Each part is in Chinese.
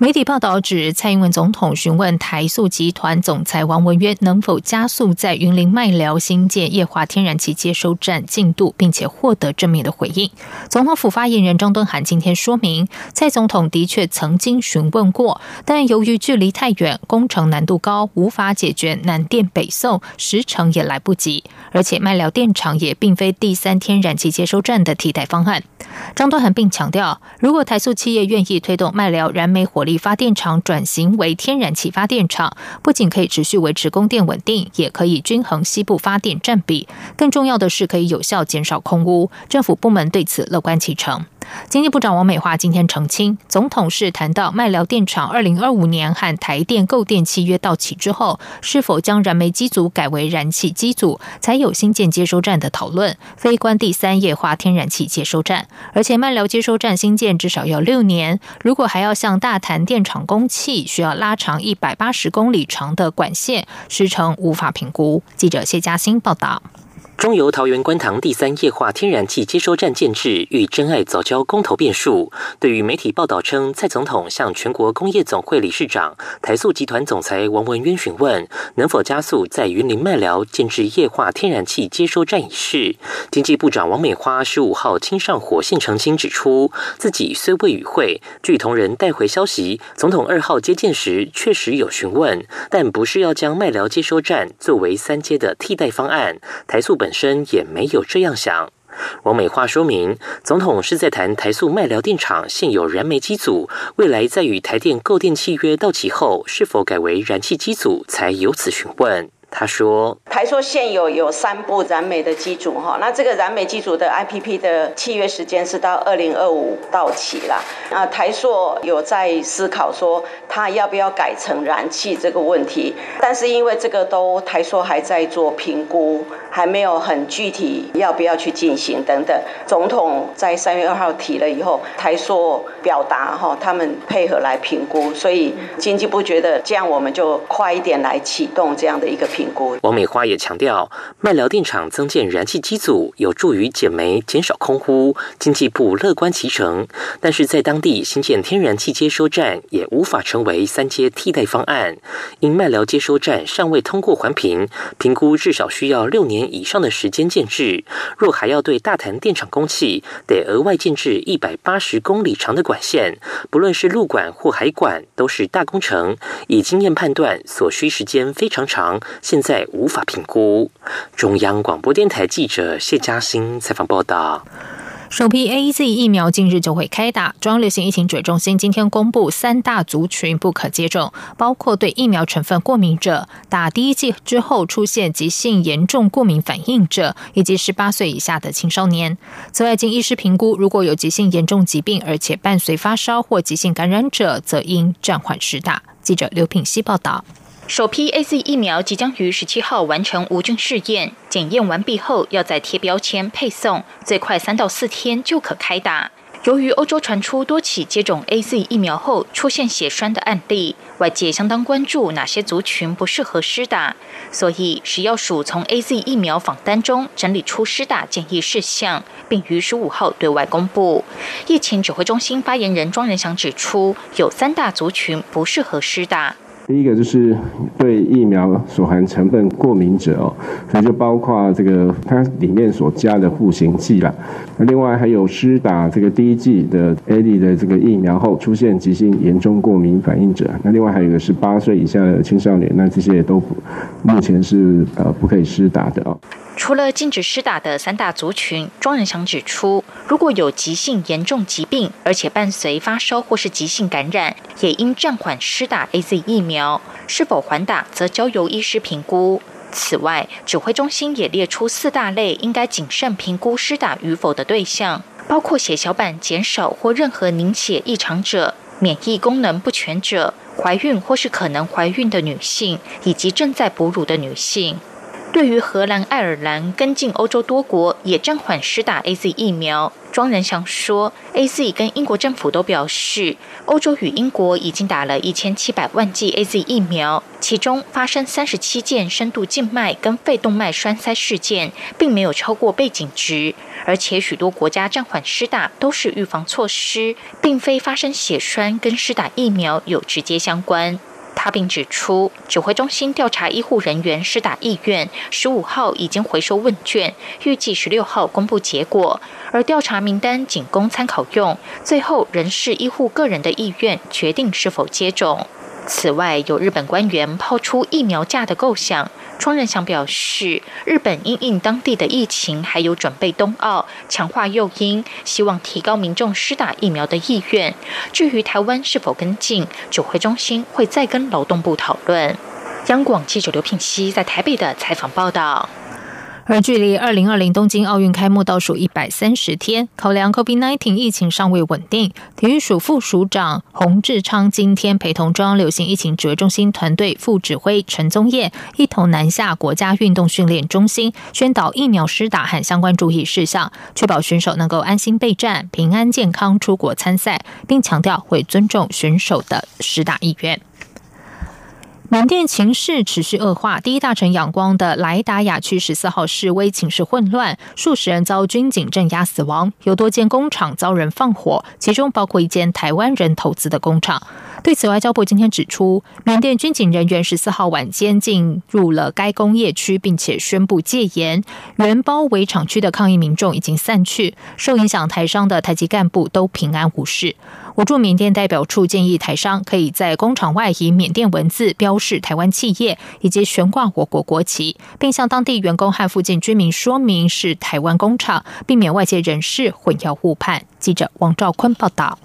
媒体报道指，蔡英文总统询问台塑集团总裁王文渊能否加速在云林麦寮新建液化天然气接收站进度，并且获得正面的回应。总统府发言人张敦涵今天说明，蔡总统的确曾经询问过，但由于距离太远、工程难度高，无法解决南电北送，时程也来不及。而且麦寮电厂也并非第三天然气接收站的替代方案。张敦涵并强调，如果台塑企业愿意推动麦寮燃煤火力发电厂转型为天然气发电厂，不仅可以持续维持供电稳定，也可以均衡西部发电占比。更重要的是，可以有效减少空污。政府部门对此乐观其成。经济部长王美花今天澄清，总统是谈到麦寮电厂二零二五年和台电购电契约到期之后，是否将燃煤机组改为燃气机组，才有新建接收站的讨论，非关第三液化天然气接收站。而且麦寮接收站新建至少要六年，如果还要向大潭电厂供气，需要拉长一百八十公里长的管线，时程无法评估。记者谢嘉欣报道。中油桃园观塘第三液化天然气接收站建制与真爱早交公投变数，对于媒体报道称蔡总统向全国工业总会理事长台塑集团总裁王文渊询问能否加速在云林麦寮建制液化天然气接收站一事，经济部长王美花十五号亲上火线澄清指出，自己虽未与会，据同仁带回消息，总统二号接见时确实有询问，但不是要将麦寮接收站作为三阶的替代方案，台塑本。本身也没有这样想。王美花说明，总统是在谈台塑麦寮电厂现有燃煤机组，未来在与台电购电契约到期后，是否改为燃气机组，才由此询问。他说：“台塑现有有三部燃煤的机组哈，那这个燃煤机组的 IPP 的契约时间是到二零二五到期了。那台塑有在思考说，他要不要改成燃气这个问题，但是因为这个都台塑还在做评估，还没有很具体要不要去进行等等。总统在三月二号提了以后，台塑表达哈，他们配合来评估，所以经济部觉得这样我们就快一点来启动这样的一个。”王美花也强调，麦寮电厂增建燃气机组有助于减煤、减少空污，经济部乐观其成。但是在当地新建天然气接收站也无法成为三阶替代方案，因麦寮接收站尚未通过环评，评估至少需要六年以上的时间建制。若还要对大潭电厂供气，得额外建制一百八十公里长的管线，不论是陆管或海管，都是大工程。以经验判断，所需时间非常长。现在无法评估。中央广播电台记者谢嘉欣采访报道：首批 A Z 疫苗近日就会开打。中央流行疫情指挥中心今天公布三大族群不可接种，包括对疫苗成分过敏者、打第一剂之后出现急性严重过敏反应者，以及十八岁以下的青少年。此外，经医师评估，如果有急性严重疾病，而且伴随发烧或急性感染者，则应暂缓施打。记者刘品希报道。首批 A Z 疫苗即将于十七号完成无菌试验，检验完毕后要再贴标签配送，最快三到四天就可开打。由于欧洲传出多起接种 A Z 疫苗后出现血栓的案例，外界相当关注哪些族群不适合施打，所以食药署从 A Z 疫苗访单中整理出施打建议事项，并于十五号对外公布。疫情指挥中心发言人庄仁祥指出，有三大族群不适合施打。第一个就是对疫苗所含成分过敏者哦，所以就包括这个它里面所加的护形剂啦。那另外还有施打这个第一剂的 A D 的这个疫苗后出现急性严重过敏反应者。那另外还有一个是八岁以下的青少年，那这些也都目前是呃不可以施打的哦。除了禁止施打的三大族群，庄仁祥指出，如果有急性严重疾病，而且伴随发烧或是急性感染，也应暂缓施打 A Z 疫苗。是否还打，则交由医师评估。此外，指挥中心也列出四大类应该谨慎评估施打与否的对象，包括血小板减少或任何凝血异常者、免疫功能不全者、怀孕或是可能怀孕的女性，以及正在哺乳的女性。对于荷兰、爱尔兰跟进欧洲多国也暂缓施打 A Z 疫苗，庄仁祥说，A Z 跟英国政府都表示，欧洲与英国已经打了一千七百万剂 A Z 疫苗，其中发生三十七件深度静脉跟肺动脉栓塞事件，并没有超过背景值，而且许多国家暂缓施打都是预防措施，并非发生血栓跟施打疫苗有直接相关。他并指出，指挥中心调查医护人员施打意愿，十五号已经回收问卷，预计十六号公布结果。而调查名单仅供参考用，最后仍是医护个人的意愿决定是否接种。此外，有日本官员抛出疫苗价的构想。庄仁祥表示，日本因应当地的疫情，还有准备冬奥，强化诱因，希望提高民众施打疫苗的意愿。至于台湾是否跟进，指挥中心会再跟劳动部讨论。央广记者刘聘熙在台北的采访报道。而距离二零二零东京奥运开幕倒数一百三十天，考量 COVID-19 疫情尚未稳定，体育署副署长洪志昌今天陪同中央流行疫情指挥中心团队副指挥陈宗彦一同南下国家运动训练中心，宣导疫苗施打和相关注意事项，确保选手能够安心备战、平安健康出国参赛，并强调会尊重选手的施打意愿。缅甸情势持续恶化，第一大城仰光的莱达雅区十四号示威情势混乱，数十人遭军警镇压死亡，有多间工厂遭人放火，其中包括一间台湾人投资的工厂。对此，外交部今天指出，缅甸军警人员十四号晚间进入了该工业区，并且宣布戒严。原包围厂区的抗议民众已经散去，受影响台商的台籍干部都平安无事。我驻缅甸代表处建议台商可以在工厂外以缅甸文字标示台湾企业，以及悬挂我国国旗，并向当地员工和附近居民说明是台湾工厂，避免外界人士混淆误判。记者王兆坤报道：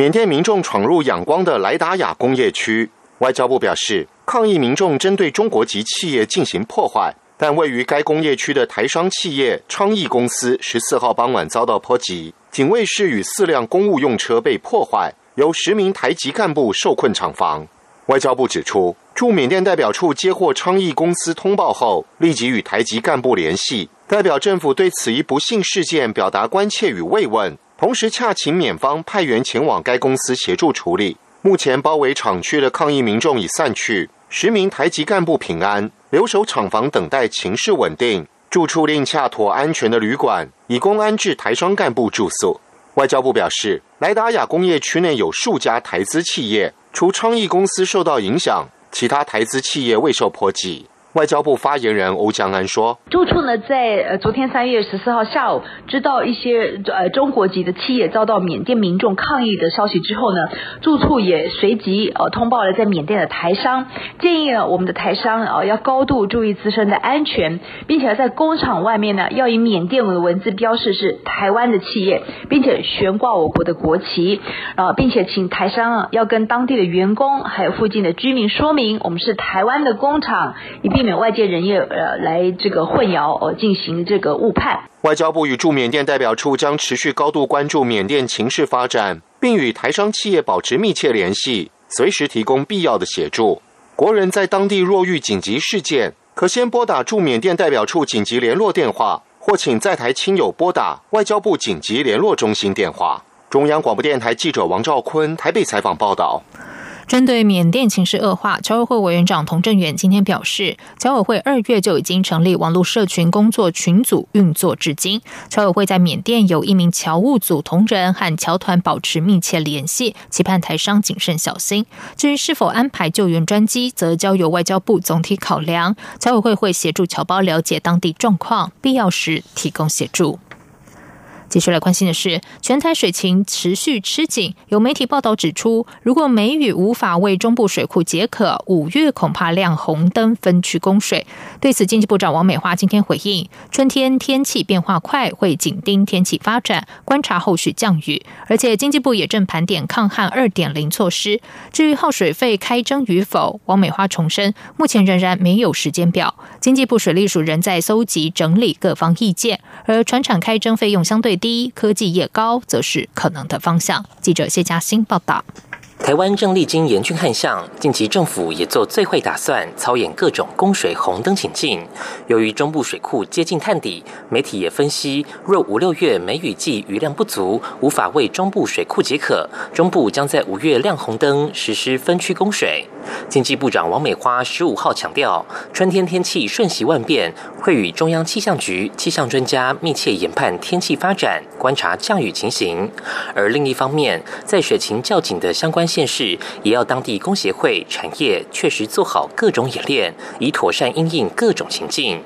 缅甸民众闯入仰光的莱达雅工业区，外交部表示，抗议民众针对中国籍企业进行破坏，但位于该工业区的台商企业昌邑公司十四号傍晚遭到波及。警卫室与四辆公务用车被破坏，有十名台籍干部受困厂房。外交部指出，驻缅甸代表处接获昌邑公司通报后，立即与台籍干部联系，代表政府对此一不幸事件表达关切与慰问，同时洽请缅方派员前往该公司协助处理。目前包围厂区的抗议民众已散去，十名台籍干部平安，留守厂房等待情势稳定。住处另洽妥安全的旅馆，以供安置台商干部住宿。外交部表示，莱达亚工业区内有数家台资企业，除昌邑公司受到影响，其他台资企业未受波及。外交部发言人欧江安说：“住处呢，在呃昨天三月十四号下午，知道一些呃中国籍的企业遭到缅甸民众抗议的消息之后呢，住处也随即呃通报了在缅甸的台商，建议呢我们的台商啊要高度注意自身的安全，并且在工厂外面呢要以缅甸文文字标示是台湾的企业，并且悬挂我国的国旗，啊，并且请台商啊要跟当地的员工还有附近的居民说明，我们是台湾的工厂，以便避免外界人员呃来这个混淆呃进行这个误判。外交部与驻缅甸代表处将持续高度关注缅甸情势发展，并与台商企业保持密切联系，随时提供必要的协助。国人在当地若遇紧急事件，可先拨打驻缅甸代表处紧急联络电话，或请在台亲友拨打外交部紧急联络中心电话。中央广播电台记者王兆坤台北采访报道。针对缅甸情势恶化，侨委会委员长童振远今天表示，侨委会二月就已经成立网络社群工作群组，运作至今。侨委会在缅甸有一名侨务组同仁和侨团保持密切联系，期盼台商谨慎小心。至于是否安排救援专机，则交由外交部总体考量。侨委会会协助侨胞了解当地状况，必要时提供协助。继续来关心的是，全台水情持续吃紧。有媒体报道指出，如果梅雨无法为中部水库解渴，五月恐怕亮红灯分区供水。对此，经济部长王美花今天回应：春天天气变化快，会紧盯天气发展，观察后续降雨。而且，经济部也正盘点抗旱二点零措施。至于耗水费开征与否，王美花重申，目前仍然没有时间表。经济部水利署仍在搜集整理各方意见，而船厂开征费用相对低，科技业高，则是可能的方向。记者谢嘉欣报道。台湾正历经严峻旱象，近期政府也做最坏打算，操演各种供水红灯情境。由于中部水库接近探底，媒体也分析，若五六月梅雨季雨量不足，无法为中部水库解渴，中部将在五月亮红灯实施分区供水。经济部长王美花十五号强调，春天天气瞬息万变，会与中央气象局气象专家密切研判天气发展，观察降雨情形。而另一方面，在水情较紧的相关县市，也要当地工协会、产业确实做好各种演练，以妥善应应各种情境。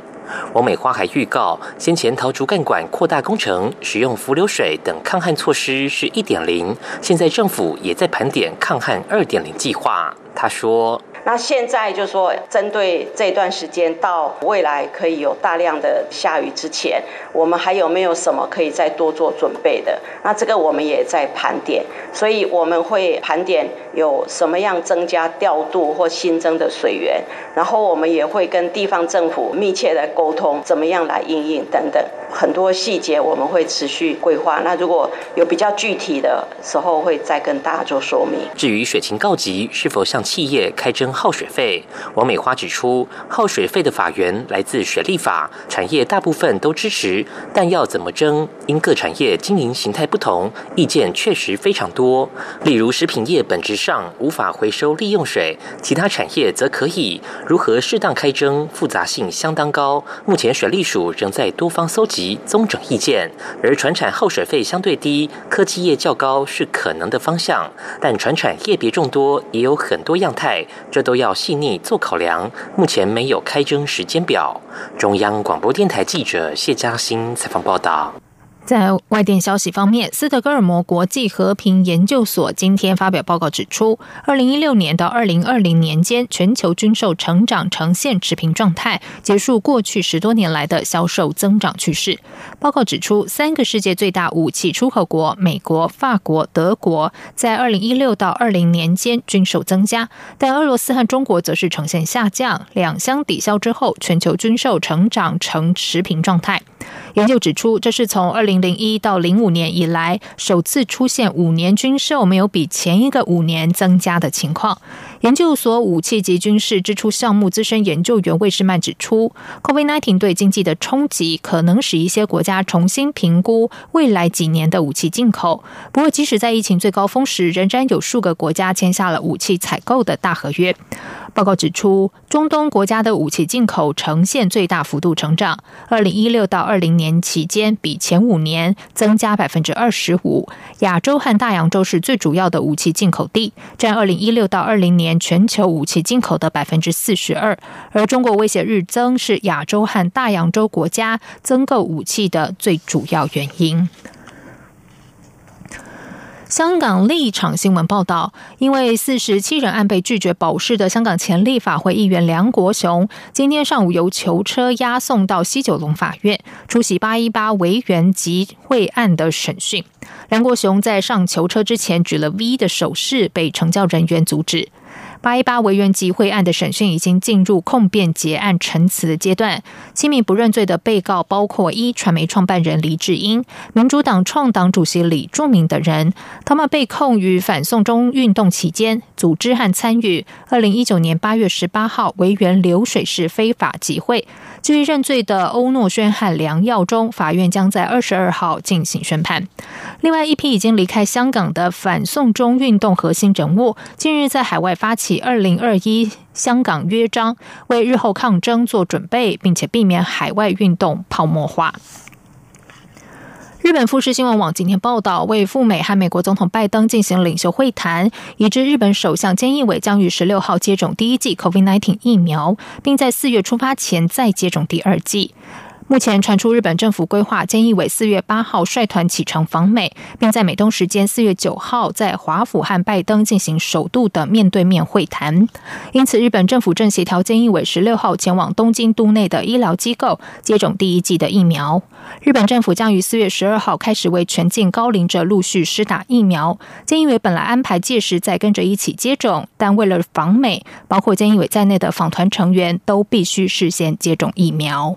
王美花还预告，先前桃竹干管扩大工程使用浮流水等抗旱措施是一点零，现在政府也在盘点抗旱二点零计划。他说。那现在就说，针对这段时间到未来可以有大量的下雨之前，我们还有没有什么可以再多做准备的？那这个我们也在盘点，所以我们会盘点有什么样增加调度或新增的水源，然后我们也会跟地方政府密切的沟通，怎么样来应应等等，很多细节我们会持续规划。那如果有比较具体的时候，会再跟大家做说明。至于水情告急，是否向企业开征？耗水费，王美花指出，耗水费的法源来自水利法，产业大部分都支持，但要怎么征，因各产业经营形态不同，意见确实非常多。例如食品业本质上无法回收利用水，其他产业则可以，如何适当开征，复杂性相当高。目前水利署仍在多方搜集综整意见，而船产耗水费相对低，科技业较高是可能的方向，但船产业别众多，也有很多样态，这。都要细腻做考量，目前没有开征时间表。中央广播电台记者谢嘉欣采访报道。在外电消息方面，斯德哥尔摩国际和平研究所今天发表报告指出，二零一六年到二零二零年间，全球军售成长呈现持平状态，结束过去十多年来的销售增长趋势。报告指出，三个世界最大武器出口国——美国、法国、德国，在二零一六到二零年间军售增加，但俄罗斯和中国则是呈现下降。两相抵消之后，全球军售成长呈持平状态。研究指出，这是从二零零一到零五年以来首次出现五年军售没有比前一个五年增加的情况。研究所武器及军事支出项目资深研究员魏士曼指出，COVID-19 对经济的冲击可能使一些国家重新评估未来几年的武器进口。不过，即使在疫情最高峰时，仍然有数个国家签下了武器采购的大合约。报告指出，中东国家的武器进口呈现最大幅度成长。二零一六到二零年年期间，比前五年增加百分之二十五。亚洲和大洋洲是最主要的武器进口地，占二零一六到二零年全球武器进口的百分之四十二。而中国威胁日增是亚洲和大洋洲国家增购武器的最主要原因。香港立场新闻报道，因为四十七人案被拒绝保释的香港前立法会议员梁国雄，今天上午由囚车押送到西九龙法院出席八一八维园集会案的审讯。梁国雄在上囚车之前举了 V 的手势，被成教人员阻止。八一八维园集会案的审讯已经进入控辩结案陈词的阶段。七名不认罪的被告包括一传媒创办人黎智英、民主党创党主席李柱明等人。他们被控于反送中运动期间组织和参与二零一九年八月十八号维园流水式非法集会。至于认罪的欧诺轩和梁耀忠，法院将在二十二号进行宣判。另外一批已经离开香港的反送中运动核心人物，近日在海外发起。二零二一香港约章，为日后抗争做准备，并且避免海外运动泡沫化。日本富士新闻网今天报道，为赴美和美国总统拜登进行领袖会谈，已知日本首相菅义伟将于十六号接种第一剂 COVID nineteen 疫苗，并在四月出发前再接种第二剂。目前传出日本政府规划菅义伟四月八号率团启程访美，并在美东时间四月九号在华府和拜登进行首度的面对面会谈。因此，日本政府正协调菅义伟十六号前往东京都内的医疗机构接种第一剂的疫苗。日本政府将于四月十二号开始为全境高龄者陆续施打疫苗。菅义伟本来安排届时再跟着一起接种，但为了访美，包括菅义伟在内的访团成员都必须事先接种疫苗。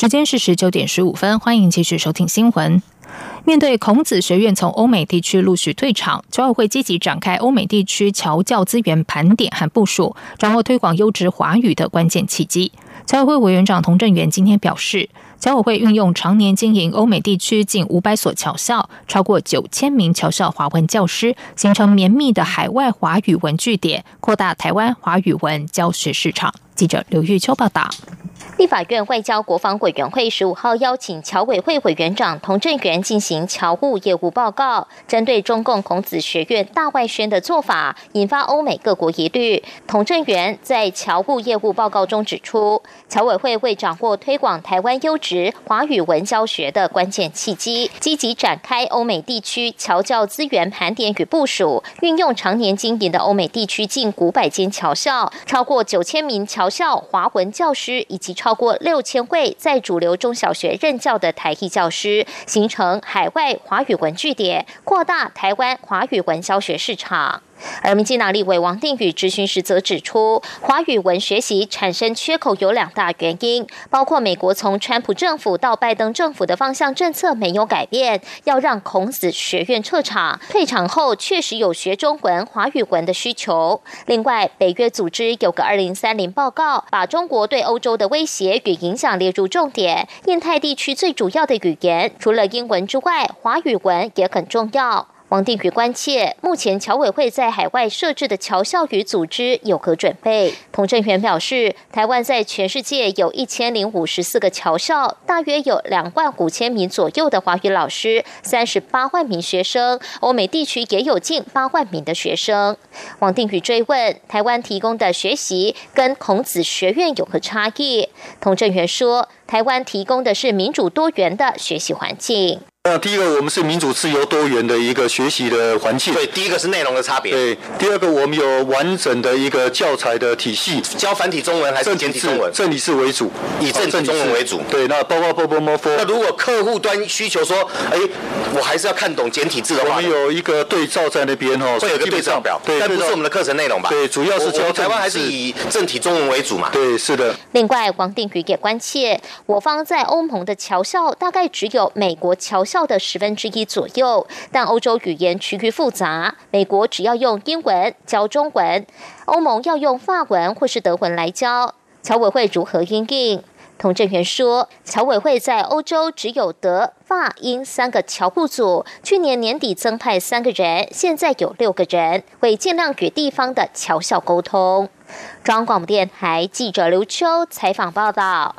时间是十九点十五分，欢迎继续收听新闻。面对孔子学院从欧美地区陆续退场，侨委会积极展开欧美地区侨教资源盘点和部署，掌握推广优质华语的关键契机。侨委会委员长童振源今天表示，侨委会运用常年经营欧美地区近五百所侨校，超过九千名侨校华文教师，形成绵密的海外华语文据点，扩大台湾华语文教学市场。记者刘玉秋报道。立法院外交国防委员会十五号邀请侨委会委员长童振源进行侨务业务报告，针对中共孔子学院大外宣的做法，引发欧美各国疑虑。童振源在侨务业务报告中指出，侨委会为掌握推广台湾优质华语文教学的关键契机，积极展开欧美地区侨教资源盘点与部署，运用常年经营的欧美地区近五百间侨校，超过九千名侨校华文教师以及超。超过六千位在主流中小学任教的台裔教师，形成海外华语文据点，扩大台湾华语文教学市场。而民进党立委王定宇质询时则指出，华语文学习产生缺口有两大原因，包括美国从川普政府到拜登政府的方向政策没有改变，要让孔子学院撤场，退场后确实有学中文、华语文的需求。另外，北约组织有个二零三零报告，把中国对欧洲的威胁与影响列入重点，印太地区最主要的语言除了英文之外，华语文也很重要。王定宇关切，目前侨委会在海外设置的侨校与组织有何准备？童振源表示，台湾在全世界有一千零五十四个侨校，大约有两万五千名左右的华语老师，三十八万名学生，欧美地区也有近八万名的学生。王定宇追问，台湾提供的学习跟孔子学院有何差异？童振源说，台湾提供的是民主多元的学习环境。那第一个，我们是民主、自由、多元的一个学习的环境。对，第一个是内容的差别。对，第二个，我们有完整的一个教材的体系。教繁体中文还是简体中文？正体字为主，以正体中文为主。对，那包括波波摩佛。那如果客户端需求说，哎，我还是要看懂简体字的话，我们有一个对照在那边哦，会有个对照表。对，但不是我们的课程内容吧？对，主要是教台湾还是以正体中文为主嘛？对，是的。另外，王定宇也关切，我方在欧盟的侨校大概只有美国侨校的十分之一。左右，但欧洲语言区域复杂，美国只要用英文教中文，欧盟要用法文或是德文来教。侨委会如何应应？童振源说，侨委会在欧洲只有德、法、英三个侨务组，去年年底增派三个人，现在有六个人，会尽量与地方的侨校沟通。中央广播电台记者刘秋采访报道。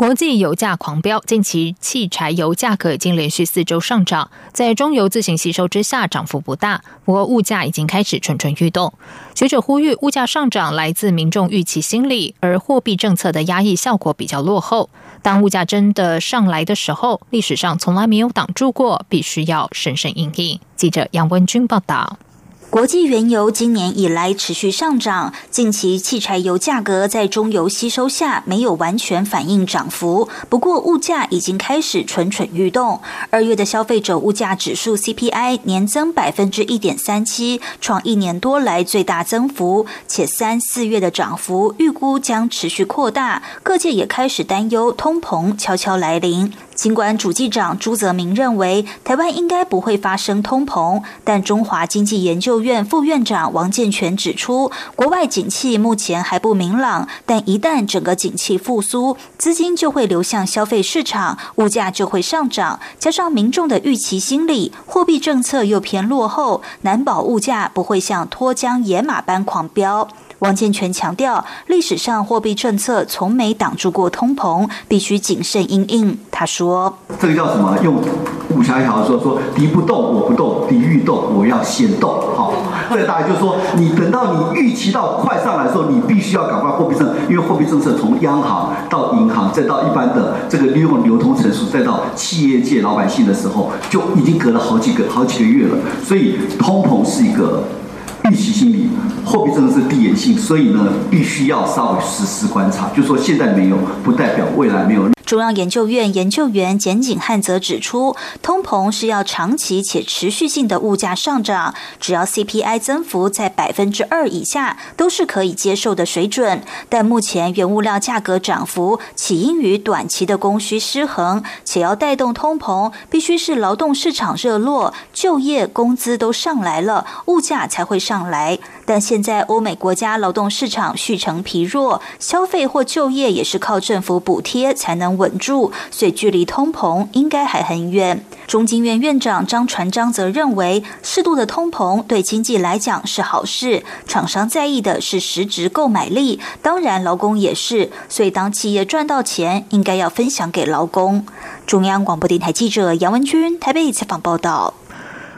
国际油价狂飙，近期汽柴油价格已经连续四周上涨，在中油自行吸收之下，涨幅不大。不过物价已经开始蠢蠢欲动。学者呼吁，物价上涨来自民众预期心理，而货币政策的压抑效果比较落后。当物价真的上来的时候，历史上从来没有挡住过，必须要审慎应应。记者杨文军报道。国际原油今年以来持续上涨，近期汽柴油价格在中油吸收下没有完全反映涨幅，不过物价已经开始蠢蠢欲动。二月的消费者物价指数 CPI 年增百分之一点三七，创一年多来最大增幅，且三四月的涨幅预估将持续扩大。各界也开始担忧通膨悄悄来临。尽管主计长朱泽明认为台湾应该不会发生通膨，但中华经济研究院副院长王健全指出，国外景气目前还不明朗，但一旦整个景气复苏，资金就会流向消费市场，物价就会上涨。加上民众的预期心理，货币政策又偏落后，难保物价不会像脱缰野马般狂飙。王建全强调，历史上货币政策从没挡住过通膨，必须谨慎应应。他说：“这个叫什么？用武侠小说说，敌不动我不动，敌欲动我要先动。好，这个大概就是说，你等到你预期到快上来的时候，你必须要赶快货币政策，因为货币政策从央行到银行，再到一般的这个利用流通成熟，再到企业界老百姓的时候，就已经隔了好几个好几个月了。所以通膨是一个。”预期心理，后备症是递延性，所以呢，必须要稍微实时观察。就说现在没有，不代表未来没有。中央研究院研究员简景汉则指出，通膨是要长期且持续性的物价上涨，只要 CPI 增幅在百分之二以下，都是可以接受的水准。但目前原物料价格涨幅起因于短期的供需失衡，且要带动通膨，必须是劳动市场热络、就业工资都上来了，物价才会上来。但现在欧美国家劳动市场续成疲弱，消费或就业也是靠政府补贴才能稳住，所以距离通膨应该还很远。中经院院长张传章则认为，适度的通膨对经济来讲是好事，厂商在意的是实质购买力，当然劳工也是，所以当企业赚到钱，应该要分享给劳工。中央广播电台记者杨文君台北采访报道。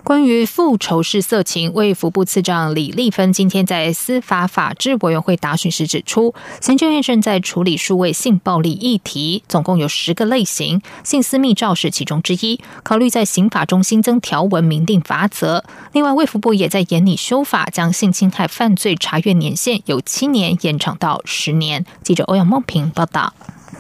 关于复仇式色情，卫福部次长李丽芬今天在司法法制委员会答询时指出，行政院正在处理数位性暴力议题，总共有十个类型，性私密照是其中之一，考虑在刑法中新增条文，明定罚则。另外，卫福部也在研拟修法，将性侵害犯罪查阅年限由七年延长到十年。记者欧阳梦平报道。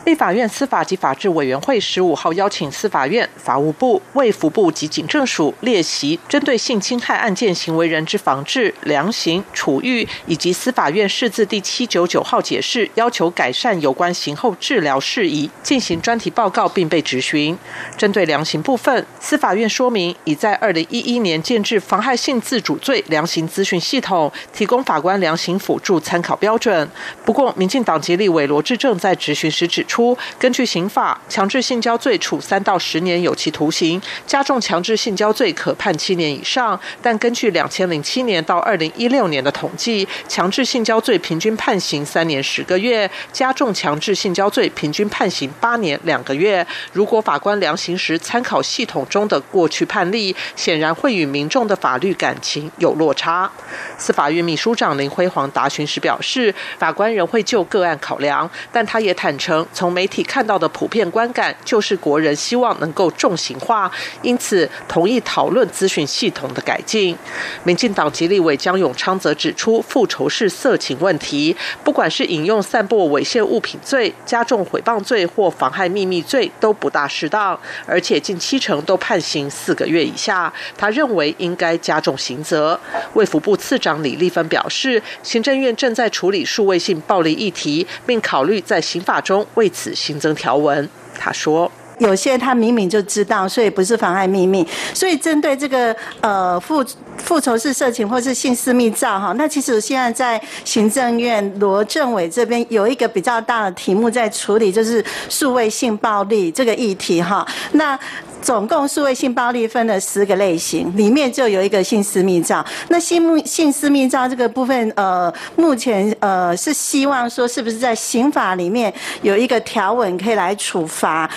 立法院司法及法制委员会十五号邀请司法院、法务部、卫福部及警政署列席，针对性侵害案件行为人之防治、量刑、处遇，以及司法院释字第七九九号解释，要求改善有关刑后治疗事宜，进行专题报告，并被质询。针对量刑部分，司法院说明已在二零一一年建制妨害性自主罪量刑资讯系统，提供法官量刑辅助参考标准。不过，民进党籍立委罗志正在质询时指。出出根据刑法，强制性交罪处三到十年有期徒刑，加重强制性交罪可判七年以上。但根据两千零七年到二零一六年的统计，强制性交罪平均判刑三年十个月，加重强制性交罪平均判刑八年两个月。如果法官量刑时参考系统中的过去判例，显然会与民众的法律感情有落差。司法院秘书长林辉煌答询时表示，法官仍会就个案考量，但他也坦诚。从媒体看到的普遍观感，就是国人希望能够重刑化，因此同意讨论资讯系统的改进。民进党籍立委江永昌则指出，复仇式色情问题，不管是引用散播猥亵物品罪、加重诽谤罪或妨害秘密罪，都不大适当，而且近七成都判刑四个月以下。他认为应该加重刑责。卫福部次长李立芬表示，行政院正在处理数位性暴力议题，并考虑在刑法中为此新增条文，他说：“有些他明明就知道，所以不是妨碍秘密。所以针对这个呃复复仇式色情或是性私密照哈，那其实现在在行政院罗政委这边有一个比较大的题目在处理，就是数位性暴力这个议题哈。那总共数位性暴力分了十个类型，里面就有一个性私密照。那性性私密照这个部分，呃，目前呃是希望说，是不是在刑法里面有一个条文可以来处罚？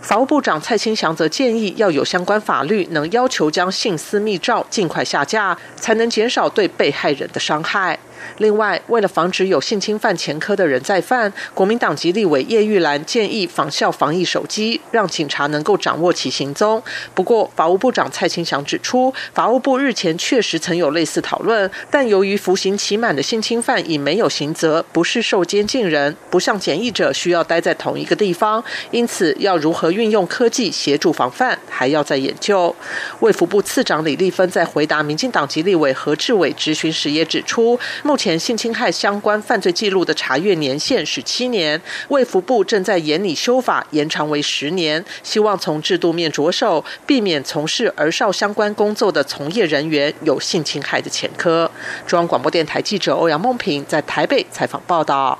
法务部长蔡清祥则建议，要有相关法律能要求将性私密照尽快下架，才能减少对被害人的伤害。另外，为了防止有性侵犯前科的人再犯，国民党籍立委叶玉兰建议仿效防疫手机，让警察能够掌握其行踪。不过，法务部长蔡清祥指出，法务部日前确实曾有类似讨论，但由于服刑期满的性侵犯已没有刑责，不是受监禁人，不像检疫者需要待在同一个地方，因此要如何运用科技协助防范，还要再研究。卫福部次长李丽芬在回答民进党籍立委何志伟质询时也指出。目前性侵害相关犯罪记录的查阅年限是七年，卫福部正在研拟修法，延长为十年，希望从制度面着手，避免从事儿少相关工作的从业人员有性侵害的前科。中央广播电台记者欧阳梦平在台北采访报道。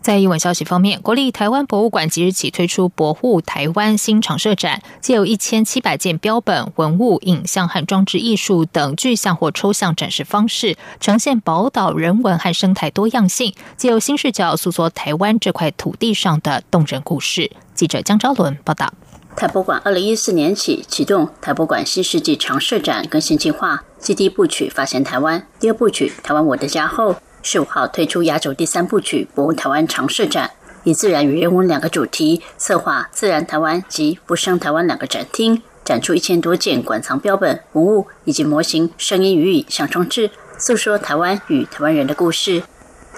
在英文消息方面，国立台湾博物馆即日起推出“博物台湾”新常设展，借有一千七百件标本、文物、影像和装置艺术等具象或抽象展示方式，呈现宝岛人文和生态多样性，借由新视角诉说台湾这块土地上的动人故事。记者江昭伦报道。台博馆二零一四年起启动台博馆新世纪长设展更新计划，继第一部曲发现台湾，第二部曲台湾我的家后。十五号推出亚洲第三部曲“博物台湾”常设展，以自然与人文两个主题策划“自然台湾”及“不生台湾”两个展厅，展出一千多件馆藏标本、文物以及模型、声音与影像装置，诉说台湾与台湾人的故事。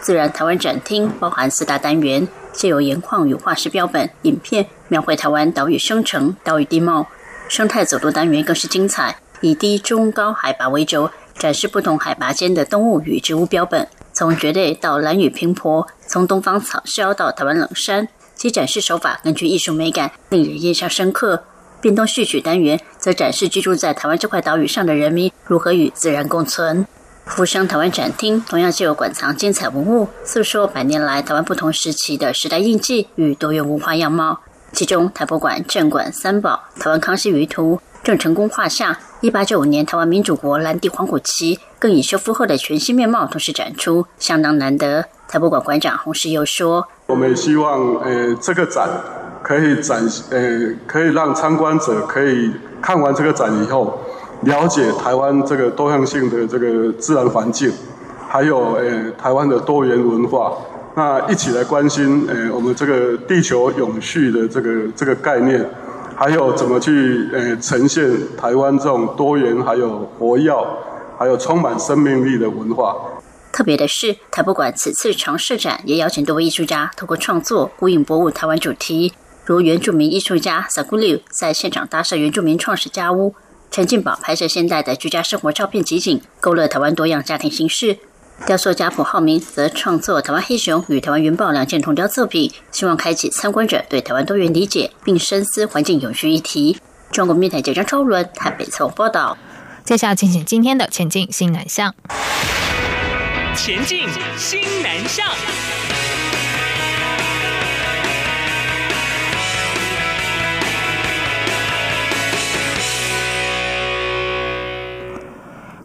自然台湾展厅包含四大单元，借由盐矿与化石标本、影片，描绘台湾岛屿生成、岛屿地貌。生态走读单元更是精彩，以低、中、高海拔为轴，展示不同海拔间的动物与植物标本，从绝对到蓝屿平坡，从东方草鸮到台湾冷杉，其展示手法更具艺术美感，令人印象深刻。变动序曲单元则展示居住在台湾这块岛屿上的人民如何与自然共存。福生台湾展厅同样具有馆藏精彩文物，诉说百年来台湾不同时期的时代印记与多元文化样貌。其中，台博馆镇馆三宝、台湾康熙舆图、郑成功画像、一八九五年台湾民主国蓝地黄虎旗，更以修复后的全新面貌同时展出，相当难得。台博馆馆长洪世又说：“我们希望，呃，这个展可以展，呃，可以让参观者可以看完这个展以后。”了解台湾这个多样性的这个自然环境，还有呃台湾的多元文化，那一起来关心呃我们这个地球永续的这个这个概念，还有怎么去呃呈现台湾这种多元还有活跃，还有充满生命力的文化。特别的是，台博馆此次常设展也邀请多位艺术家透过创作呼应博物台湾主题，如原住民艺术家萨古柳在现场搭设原住民创始家屋。陈进宝拍摄现代的居家生活照片集锦，勾勒台湾多样家庭形式。雕塑家蒲浩明则创作台湾黑熊与台湾云豹两件铜雕作品，希望开启参观者对台湾多元理解，并深思环境永续议题。中国面台记者张超伦台北采访报道。接下来进行今天的前进新南向。前进新南向。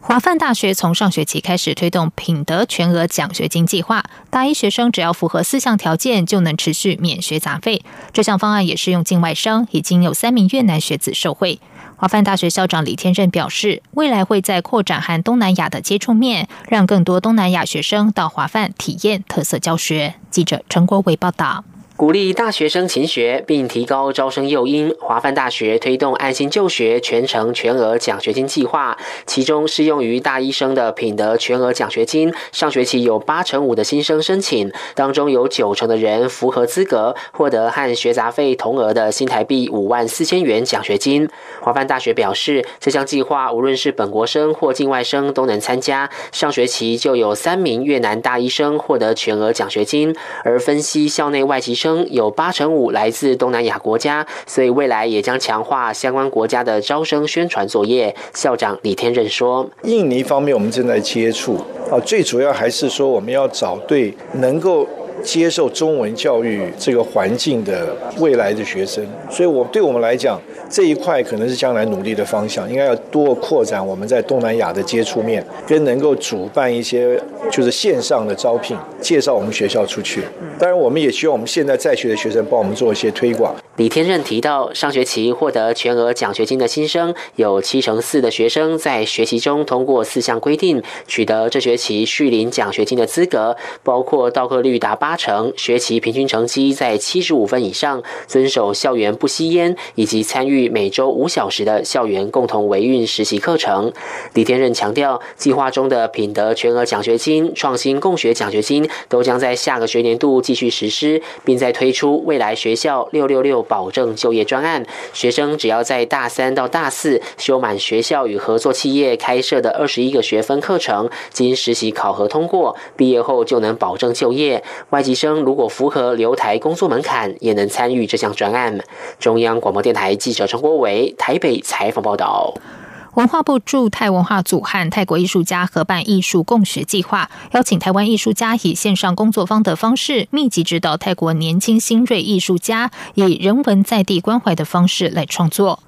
华范大学从上学期开始推动品德全额奖学金计划，大一学生只要符合四项条件就能持续免学杂费。这项方案也适用境外生，已经有三名越南学子受惠。华范大学校长李天任表示，未来会在扩展和东南亚的接触面，让更多东南亚学生到华范体验特色教学。记者陈国伟报道。鼓励大学生勤学，并提高招生诱因。华范大学推动安心就学全程全额奖学金计划，其中适用于大一生的品德全额奖学金，上学期有八成五的新生申请，当中有九成的人符合资格，获得和学杂费同额的新台币五万四千元奖学金。华范大学表示，这项计划无论是本国生或境外生都能参加。上学期就有三名越南大一生获得全额奖学金，而分析校内外籍生。生有八成五来自东南亚国家，所以未来也将强化相关国家的招生宣传作业。校长李天任说：“印尼方面我们正在接触啊，最主要还是说我们要找对能够接受中文教育这个环境的未来的学生。所以，我对我们来讲。”这一块可能是将来努力的方向，应该要多扩展我们在东南亚的接触面，跟能够主办一些就是线上的招聘，介绍我们学校出去。当然，我们也希望我们现在在学的学生帮我们做一些推广。李天任提到，上学期获得全额奖学金的新生，有七成四的学生在学习中通过四项规定，取得这学期续领奖学金的资格，包括到课率达八成，学期平均成绩在七十五分以上，遵守校园不吸烟，以及参与每周五小时的校园共同维运实习课程。李天任强调，计划中的品德全额奖学金金、创新共学奖学金都将在下个学年度继续实施，并在推出未来学校六六六。保证就业专案，学生只要在大三到大四修满学校与合作企业开设的二十一个学分课程，经实习考核通过，毕业后就能保证就业。外籍生如果符合留台工作门槛，也能参与这项专案。中央广播电台记者陈国伟台北采访报道。文化部驻泰文化组和泰国艺术家合办艺术共学计划，邀请台湾艺术家以线上工作方的方式，密集指导泰国年轻新锐艺术家，以人文在地关怀的方式来创作。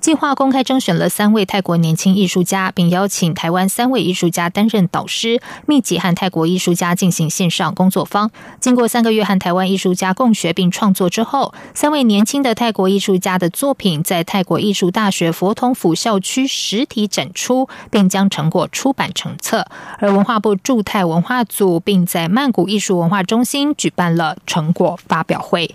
计划公开征选了三位泰国年轻艺术家，并邀请台湾三位艺术家担任导师，密集和泰国艺术家进行线上工作坊。经过三个月和台湾艺术家共学并创作之后，三位年轻的泰国艺术家的作品在泰国艺术大学佛统府校区实体展出，并将成果出版成册。而文化部驻泰文化组并在曼谷艺术文化中心举办了成果发表会。